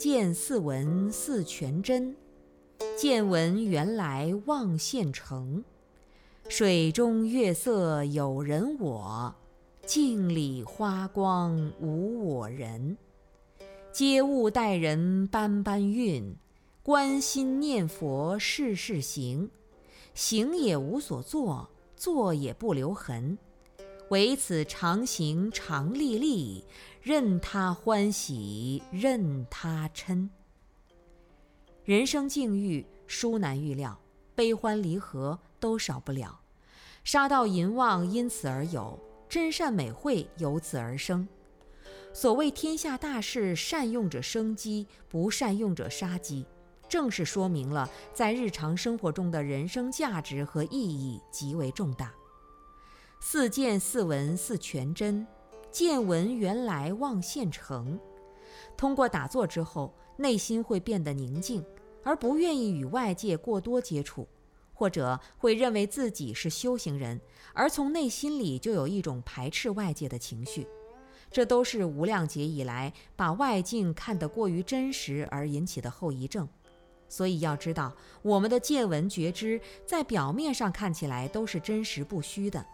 见似闻似全真，见闻原来望现成。水中月色有人我，镜里花光无我人。皆物待人般般运，观心念佛事事行。行也无所作，作也不留痕。唯此常行常历历，任他欢喜任他嗔。人生境遇殊难预料，悲欢离合都少不了。杀盗淫妄因此而有，真善美慧由此而生。所谓天下大事，善用者生机，不善用者杀机，正是说明了在日常生活中的人生价值和意义极为重大。似见似闻似全真，见闻原来望现成。通过打坐之后，内心会变得宁静，而不愿意与外界过多接触，或者会认为自己是修行人，而从内心里就有一种排斥外界的情绪。这都是无量劫以来把外境看得过于真实而引起的后遗症。所以要知道，我们的见闻觉知在表面上看起来都是真实不虚的。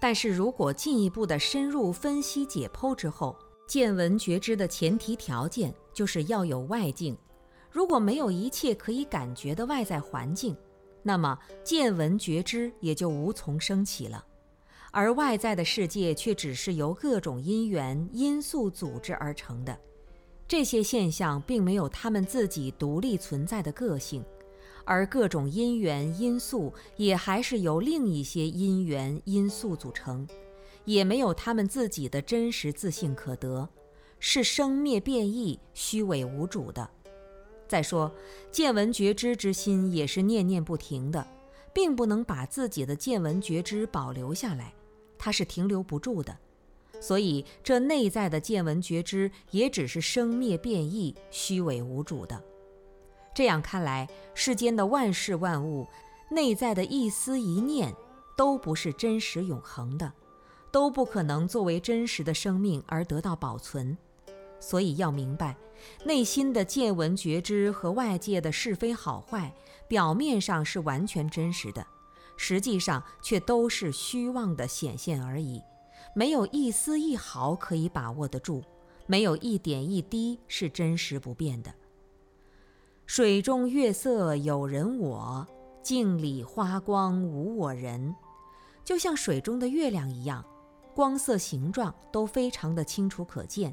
但是如果进一步的深入分析解剖之后，见闻觉知的前提条件就是要有外境。如果没有一切可以感觉的外在环境，那么见闻觉知也就无从升起了。而外在的世界却只是由各种因缘因素组织而成的，这些现象并没有他们自己独立存在的个性。而各种因缘因素也还是由另一些因缘因素组成，也没有他们自己的真实自信可得，是生灭变异、虚伪无主的。再说，见闻觉知之心也是念念不停的，并不能把自己的见闻觉知保留下来，它是停留不住的。所以，这内在的见闻觉知也只是生灭变异、虚伪无主的。这样看来，世间的万事万物，内在的一思一念，都不是真实永恒的，都不可能作为真实的生命而得到保存。所以要明白，内心的见闻觉知和外界的是非好坏，表面上是完全真实的，实际上却都是虚妄的显现而已，没有一丝一毫可以把握得住，没有一点一滴是真实不变的。水中月色有人我，镜里花光无我人。就像水中的月亮一样，光色形状都非常的清楚可见，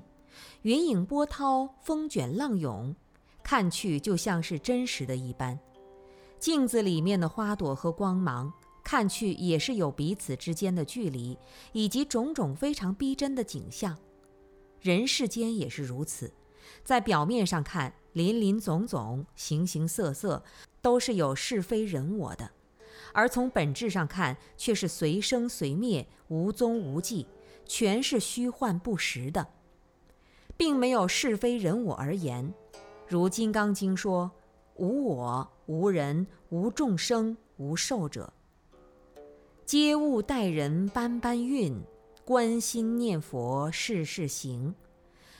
云影波涛，风卷浪涌，看去就像是真实的一般。镜子里面的花朵和光芒，看去也是有彼此之间的距离，以及种种非常逼真的景象。人世间也是如此。在表面上看，林林总总、形形色色，都是有是非人我的；而从本质上看，却是随生随灭、无踪无迹，全是虚幻不实的，并没有是非人我而言。如《金刚经》说：“无我、无人、无众生、无寿者，皆物待人般般运，观心念佛事事行。”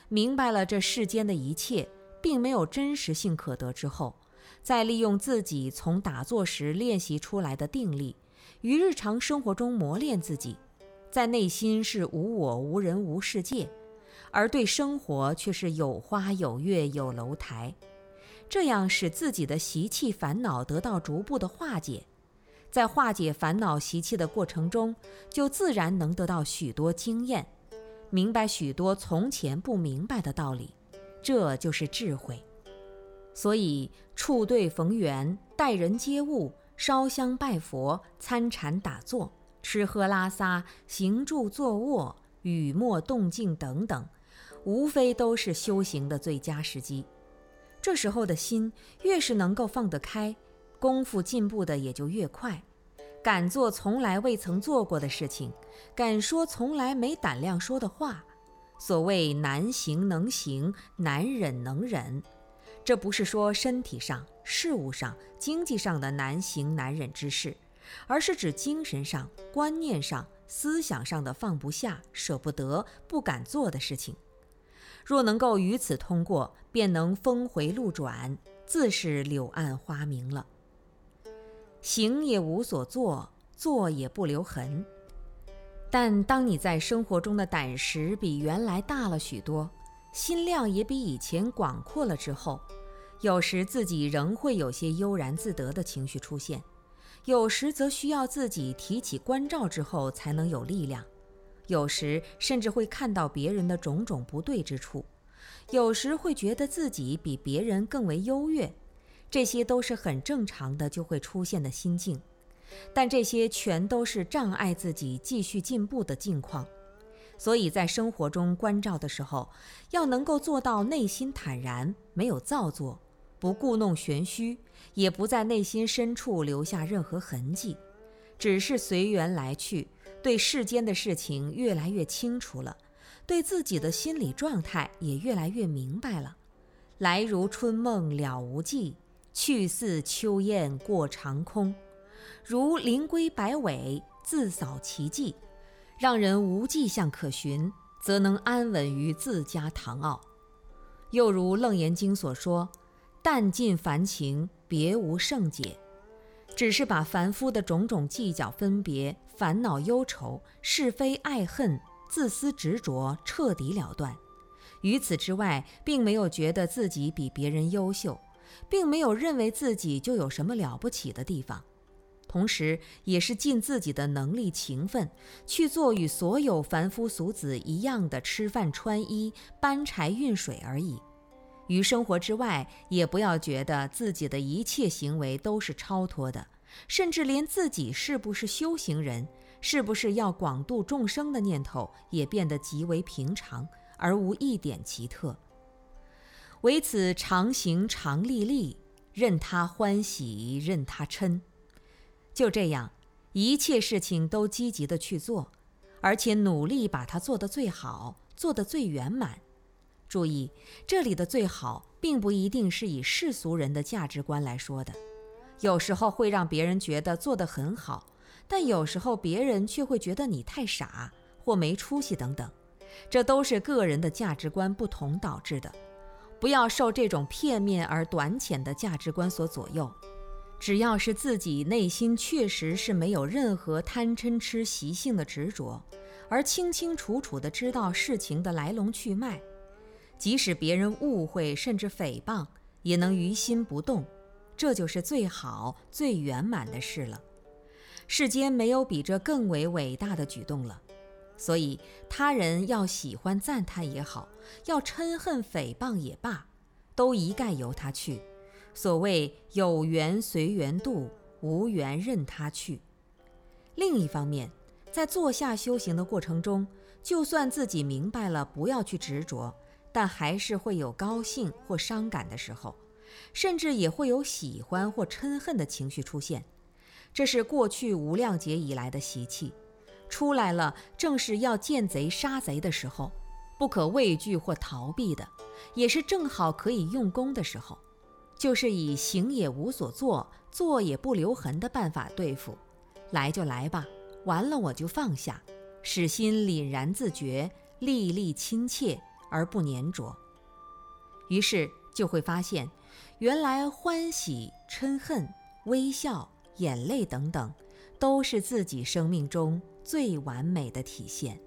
明白了这世间的一切并没有真实性可得之后，再利用自己从打坐时练习出来的定力，于日常生活中磨练自己，在内心是无我、无人、无世界，而对生活却是有花有月有楼台，这样使自己的习气烦恼得到逐步的化解，在化解烦恼习气的过程中，就自然能得到许多经验。明白许多从前不明白的道理，这就是智慧。所以处对逢缘、待人接物、烧香拜佛、参禅打坐、吃喝拉撒、行住坐卧、雨墨动静等等，无非都是修行的最佳时机。这时候的心越是能够放得开，功夫进步的也就越快。敢做从来未曾做过的事情，敢说从来没胆量说的话。所谓难行能行，难忍能忍，这不是说身体上、事物上、经济上的难行难忍之事，而是指精神上、观念上、思想上的放不下、舍不得、不敢做的事情。若能够于此通过，便能峰回路转，自是柳暗花明了。行也无所作，坐也不留痕。但当你在生活中的胆识比原来大了许多，心量也比以前广阔了之后，有时自己仍会有些悠然自得的情绪出现，有时则需要自己提起关照之后才能有力量。有时甚至会看到别人的种种不对之处，有时会觉得自己比别人更为优越，这些都是很正常的就会出现的心境。但这些全都是障碍自己继续进步的境况。所以在生活中关照的时候，要能够做到内心坦然，没有造作，不故弄玄虚，也不在内心深处留下任何痕迹，只是随缘来去。对世间的事情越来越清楚了，对自己的心理状态也越来越明白了。来如春梦了无际，去似秋雁过长空。如灵龟摆尾，自扫其迹，让人无迹象可寻，则能安稳于自家堂坳。又如《楞严经》所说：“淡尽凡情，别无圣解。”只是把凡夫的种种计较、分别、烦恼、忧愁、是非、爱恨、自私、执着彻底了断，于此之外，并没有觉得自己比别人优秀，并没有认为自己就有什么了不起的地方，同时也是尽自己的能力、勤奋去做与所有凡夫俗子一样的吃饭、穿衣、搬柴、运水而已。于生活之外，也不要觉得自己的一切行为都是超脱的，甚至连自己是不是修行人，是不是要广度众生的念头，也变得极为平常，而无一点奇特。唯此常行常立立，任他欢喜，任他嗔，就这样，一切事情都积极的去做，而且努力把它做得最好，做得最圆满。注意，这里的最好并不一定是以世俗人的价值观来说的，有时候会让别人觉得做得很好，但有时候别人却会觉得你太傻或没出息等等，这都是个人的价值观不同导致的。不要受这种片面而短浅的价值观所左右，只要是自己内心确实是没有任何贪嗔痴习性的执着，而清清楚楚地知道事情的来龙去脉。即使别人误会甚至诽谤，也能于心不动，这就是最好最圆满的事了。世间没有比这更为伟大的举动了。所以他人要喜欢赞叹也好，要嗔恨诽谤也罢，都一概由他去。所谓有缘随缘度，无缘任他去。另一方面，在坐下修行的过程中，就算自己明白了，不要去执着。但还是会有高兴或伤感的时候，甚至也会有喜欢或嗔恨的情绪出现。这是过去无量劫以来的习气，出来了，正是要见贼杀贼的时候，不可畏惧或逃避的，也是正好可以用功的时候。就是以行也无所作，坐也不留痕的办法对付，来就来吧，完了我就放下，使心凛然自觉，粒粒亲切。而不粘着，于是就会发现，原来欢喜、嗔恨、微笑、眼泪等等，都是自己生命中最完美的体现。